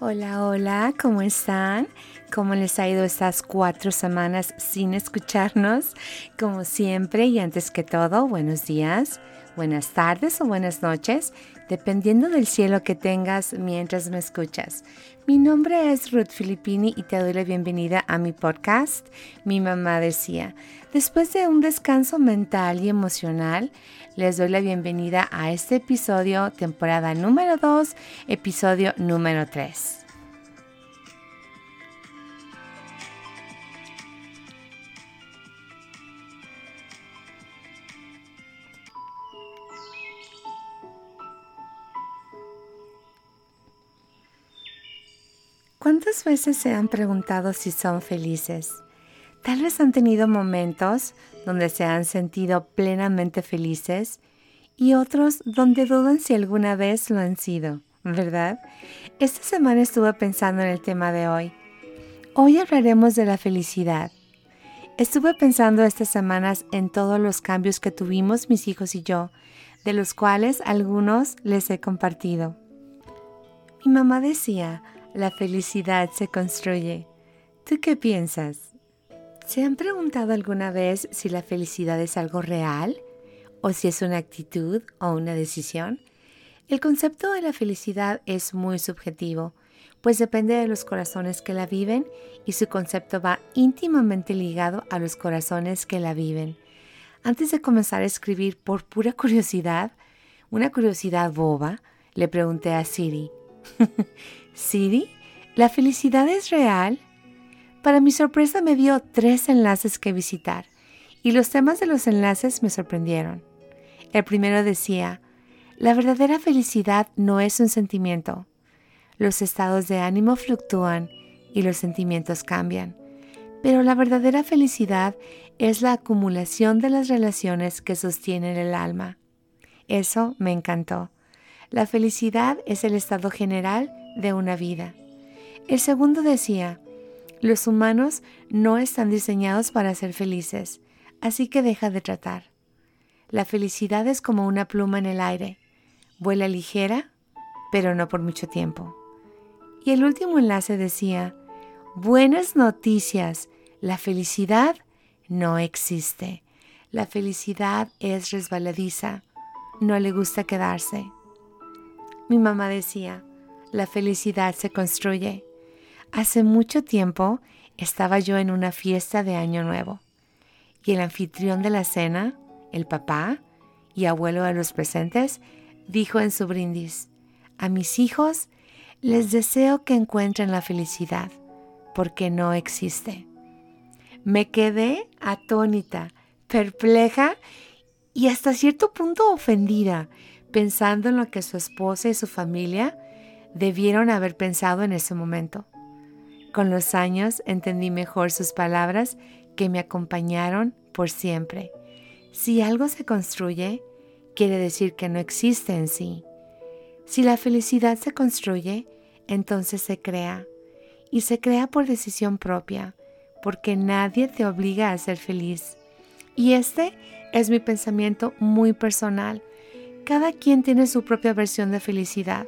Hola, hola, ¿cómo están? ¿Cómo les ha ido estas cuatro semanas sin escucharnos? Como siempre y antes que todo, buenos días, buenas tardes o buenas noches, dependiendo del cielo que tengas mientras me escuchas. Mi nombre es Ruth Filippini y te doy la bienvenida a mi podcast. Mi mamá decía, después de un descanso mental y emocional, les doy la bienvenida a este episodio, temporada número 2, episodio número 3. ¿Cuántas veces se han preguntado si son felices? Tal vez han tenido momentos donde se han sentido plenamente felices y otros donde dudan si alguna vez lo han sido, ¿verdad? Esta semana estuve pensando en el tema de hoy. Hoy hablaremos de la felicidad. Estuve pensando estas semanas en todos los cambios que tuvimos mis hijos y yo, de los cuales algunos les he compartido. Mi mamá decía, la felicidad se construye. ¿Tú qué piensas? ¿Se han preguntado alguna vez si la felicidad es algo real o si es una actitud o una decisión? El concepto de la felicidad es muy subjetivo, pues depende de los corazones que la viven y su concepto va íntimamente ligado a los corazones que la viven. Antes de comenzar a escribir por pura curiosidad, una curiosidad boba, le pregunté a Siri, Siri, ¿la felicidad es real? Para mi sorpresa me dio tres enlaces que visitar y los temas de los enlaces me sorprendieron. El primero decía, la verdadera felicidad no es un sentimiento. Los estados de ánimo fluctúan y los sentimientos cambian, pero la verdadera felicidad es la acumulación de las relaciones que sostienen el alma. Eso me encantó. La felicidad es el estado general de una vida. El segundo decía, los humanos no están diseñados para ser felices, así que deja de tratar. La felicidad es como una pluma en el aire. Vuela ligera, pero no por mucho tiempo. Y el último enlace decía, buenas noticias, la felicidad no existe. La felicidad es resbaladiza, no le gusta quedarse. Mi mamá decía, la felicidad se construye. Hace mucho tiempo estaba yo en una fiesta de Año Nuevo y el anfitrión de la cena, el papá y abuelo de los presentes, dijo en su brindis, a mis hijos les deseo que encuentren la felicidad, porque no existe. Me quedé atónita, perpleja y hasta cierto punto ofendida, pensando en lo que su esposa y su familia debieron haber pensado en ese momento. Con los años entendí mejor sus palabras que me acompañaron por siempre. Si algo se construye, quiere decir que no existe en sí. Si la felicidad se construye, entonces se crea. Y se crea por decisión propia, porque nadie te obliga a ser feliz. Y este es mi pensamiento muy personal. Cada quien tiene su propia versión de felicidad.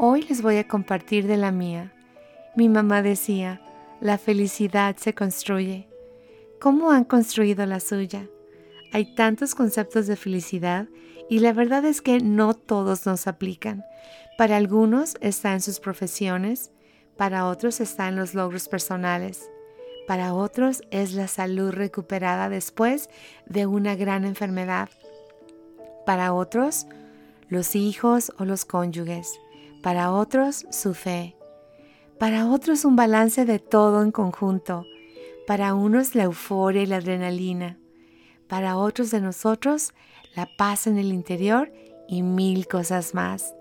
Hoy les voy a compartir de la mía. Mi mamá decía, la felicidad se construye. ¿Cómo han construido la suya? Hay tantos conceptos de felicidad y la verdad es que no todos nos aplican. Para algunos está en sus profesiones, para otros está en los logros personales, para otros es la salud recuperada después de una gran enfermedad, para otros los hijos o los cónyuges, para otros su fe, para otros un balance de todo en conjunto. Para unos la euforia y la adrenalina. Para otros de nosotros la paz en el interior y mil cosas más.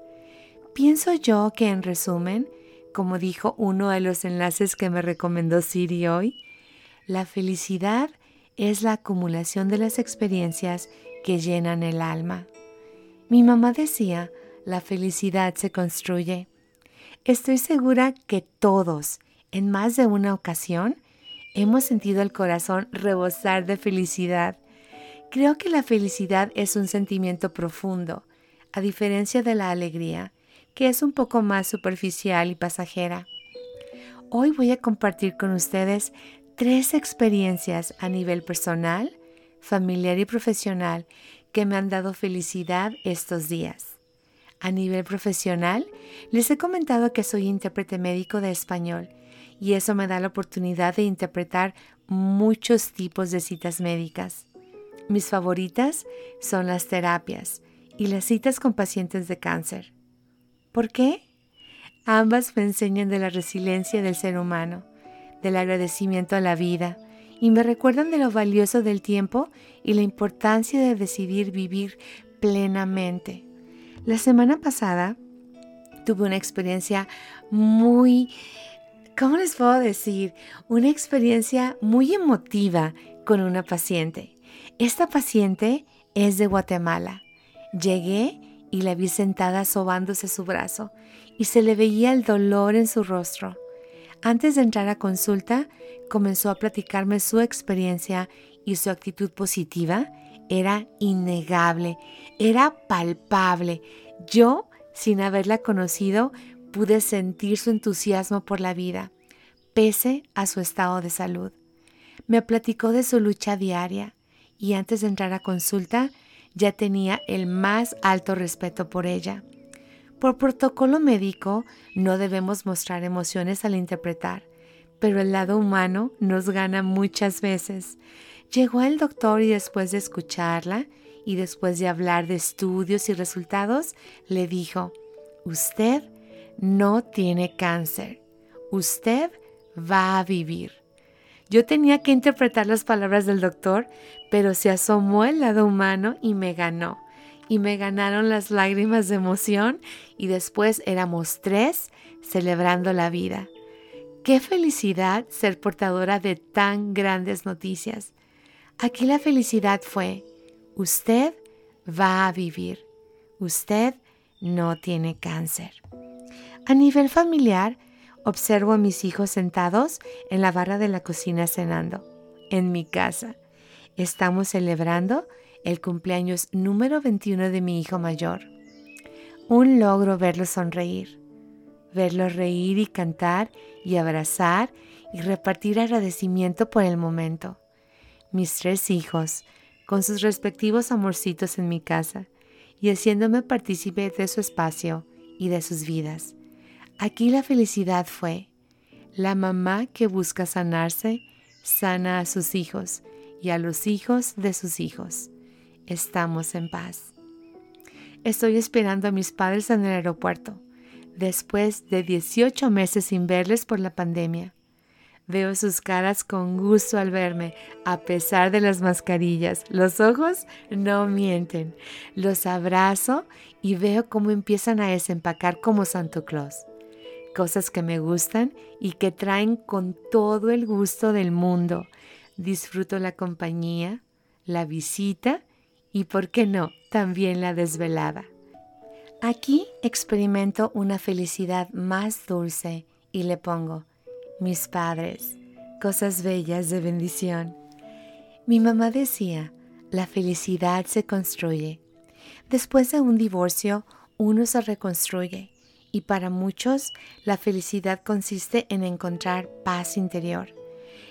Pienso yo que en resumen, como dijo uno de los enlaces que me recomendó Siri hoy, la felicidad es la acumulación de las experiencias que llenan el alma. Mi mamá decía, la felicidad se construye Estoy segura que todos, en más de una ocasión, hemos sentido el corazón rebosar de felicidad. Creo que la felicidad es un sentimiento profundo, a diferencia de la alegría, que es un poco más superficial y pasajera. Hoy voy a compartir con ustedes tres experiencias a nivel personal, familiar y profesional que me han dado felicidad estos días. A nivel profesional, les he comentado que soy intérprete médico de español y eso me da la oportunidad de interpretar muchos tipos de citas médicas. Mis favoritas son las terapias y las citas con pacientes de cáncer. ¿Por qué? Ambas me enseñan de la resiliencia del ser humano, del agradecimiento a la vida y me recuerdan de lo valioso del tiempo y la importancia de decidir vivir plenamente. La semana pasada tuve una experiencia muy, ¿cómo les puedo decir? Una experiencia muy emotiva con una paciente. Esta paciente es de Guatemala. Llegué y la vi sentada sobándose su brazo y se le veía el dolor en su rostro. Antes de entrar a consulta, comenzó a platicarme su experiencia y su actitud positiva era innegable, era palpable. Yo, sin haberla conocido, pude sentir su entusiasmo por la vida, pese a su estado de salud. Me platicó de su lucha diaria, y antes de entrar a consulta ya tenía el más alto respeto por ella. Por protocolo médico no debemos mostrar emociones al interpretar, pero el lado humano nos gana muchas veces. Llegó el doctor y después de escucharla y después de hablar de estudios y resultados, le dijo, usted no tiene cáncer, usted va a vivir. Yo tenía que interpretar las palabras del doctor, pero se asomó el lado humano y me ganó. Y me ganaron las lágrimas de emoción y después éramos tres celebrando la vida. Qué felicidad ser portadora de tan grandes noticias. Aquí la felicidad fue, usted va a vivir, usted no tiene cáncer. A nivel familiar, Observo a mis hijos sentados en la barra de la cocina cenando, en mi casa. Estamos celebrando el cumpleaños número 21 de mi hijo mayor. Un logro verlos sonreír, verlos reír y cantar y abrazar y repartir agradecimiento por el momento. Mis tres hijos, con sus respectivos amorcitos en mi casa y haciéndome partícipe de su espacio y de sus vidas. Aquí la felicidad fue, la mamá que busca sanarse, sana a sus hijos y a los hijos de sus hijos. Estamos en paz. Estoy esperando a mis padres en el aeropuerto, después de 18 meses sin verles por la pandemia. Veo sus caras con gusto al verme, a pesar de las mascarillas. Los ojos no mienten. Los abrazo y veo cómo empiezan a desempacar como Santo Claus cosas que me gustan y que traen con todo el gusto del mundo. Disfruto la compañía, la visita y, ¿por qué no?, también la desvelada. Aquí experimento una felicidad más dulce y le pongo mis padres, cosas bellas de bendición. Mi mamá decía, la felicidad se construye. Después de un divorcio, uno se reconstruye y para muchos la felicidad consiste en encontrar paz interior.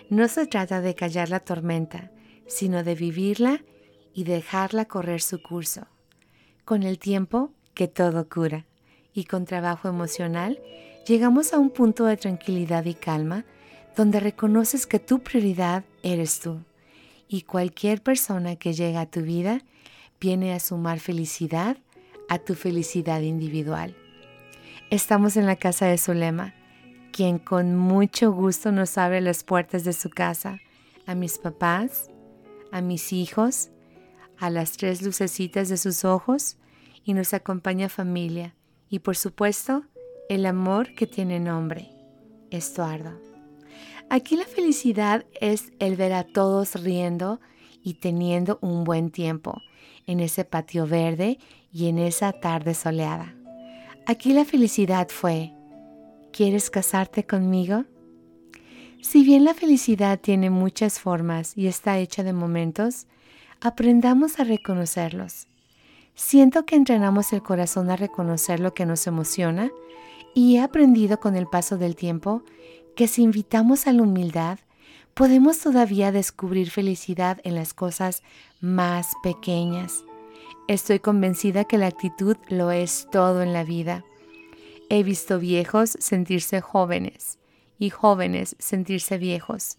No se trata de callar la tormenta, sino de vivirla y dejarla correr su curso. Con el tiempo, que todo cura, y con trabajo emocional, llegamos a un punto de tranquilidad y calma donde reconoces que tu prioridad eres tú, y cualquier persona que llega a tu vida viene a sumar felicidad a tu felicidad individual. Estamos en la casa de Zulema, quien con mucho gusto nos abre las puertas de su casa a mis papás, a mis hijos, a las tres lucecitas de sus ojos y nos acompaña familia y por supuesto el amor que tiene nombre, Estuardo. Aquí la felicidad es el ver a todos riendo y teniendo un buen tiempo en ese patio verde y en esa tarde soleada. Aquí la felicidad fue, ¿quieres casarte conmigo? Si bien la felicidad tiene muchas formas y está hecha de momentos, aprendamos a reconocerlos. Siento que entrenamos el corazón a reconocer lo que nos emociona y he aprendido con el paso del tiempo que si invitamos a la humildad, podemos todavía descubrir felicidad en las cosas más pequeñas. Estoy convencida que la actitud lo es todo en la vida. He visto viejos sentirse jóvenes y jóvenes sentirse viejos.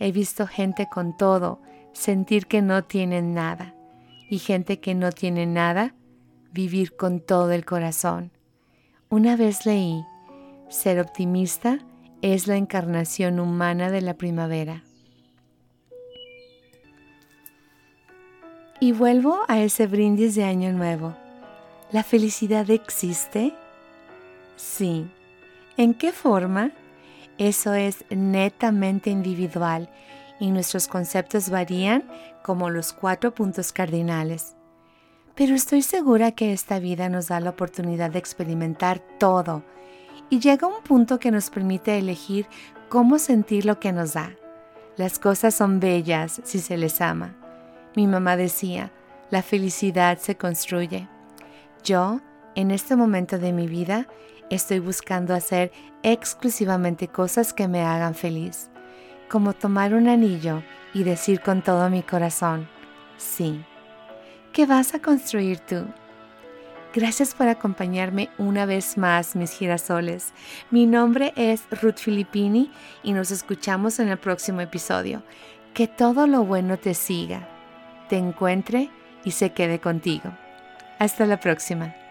He visto gente con todo sentir que no tienen nada y gente que no tiene nada vivir con todo el corazón. Una vez leí, ser optimista es la encarnación humana de la primavera. Y vuelvo a ese brindis de Año Nuevo. ¿La felicidad existe? Sí. ¿En qué forma? Eso es netamente individual y nuestros conceptos varían como los cuatro puntos cardinales. Pero estoy segura que esta vida nos da la oportunidad de experimentar todo y llega un punto que nos permite elegir cómo sentir lo que nos da. Las cosas son bellas si se les ama. Mi mamá decía, la felicidad se construye. Yo, en este momento de mi vida, estoy buscando hacer exclusivamente cosas que me hagan feliz, como tomar un anillo y decir con todo mi corazón, sí. ¿Qué vas a construir tú? Gracias por acompañarme una vez más, mis girasoles. Mi nombre es Ruth Filippini y nos escuchamos en el próximo episodio. Que todo lo bueno te siga te encuentre y se quede contigo. Hasta la próxima.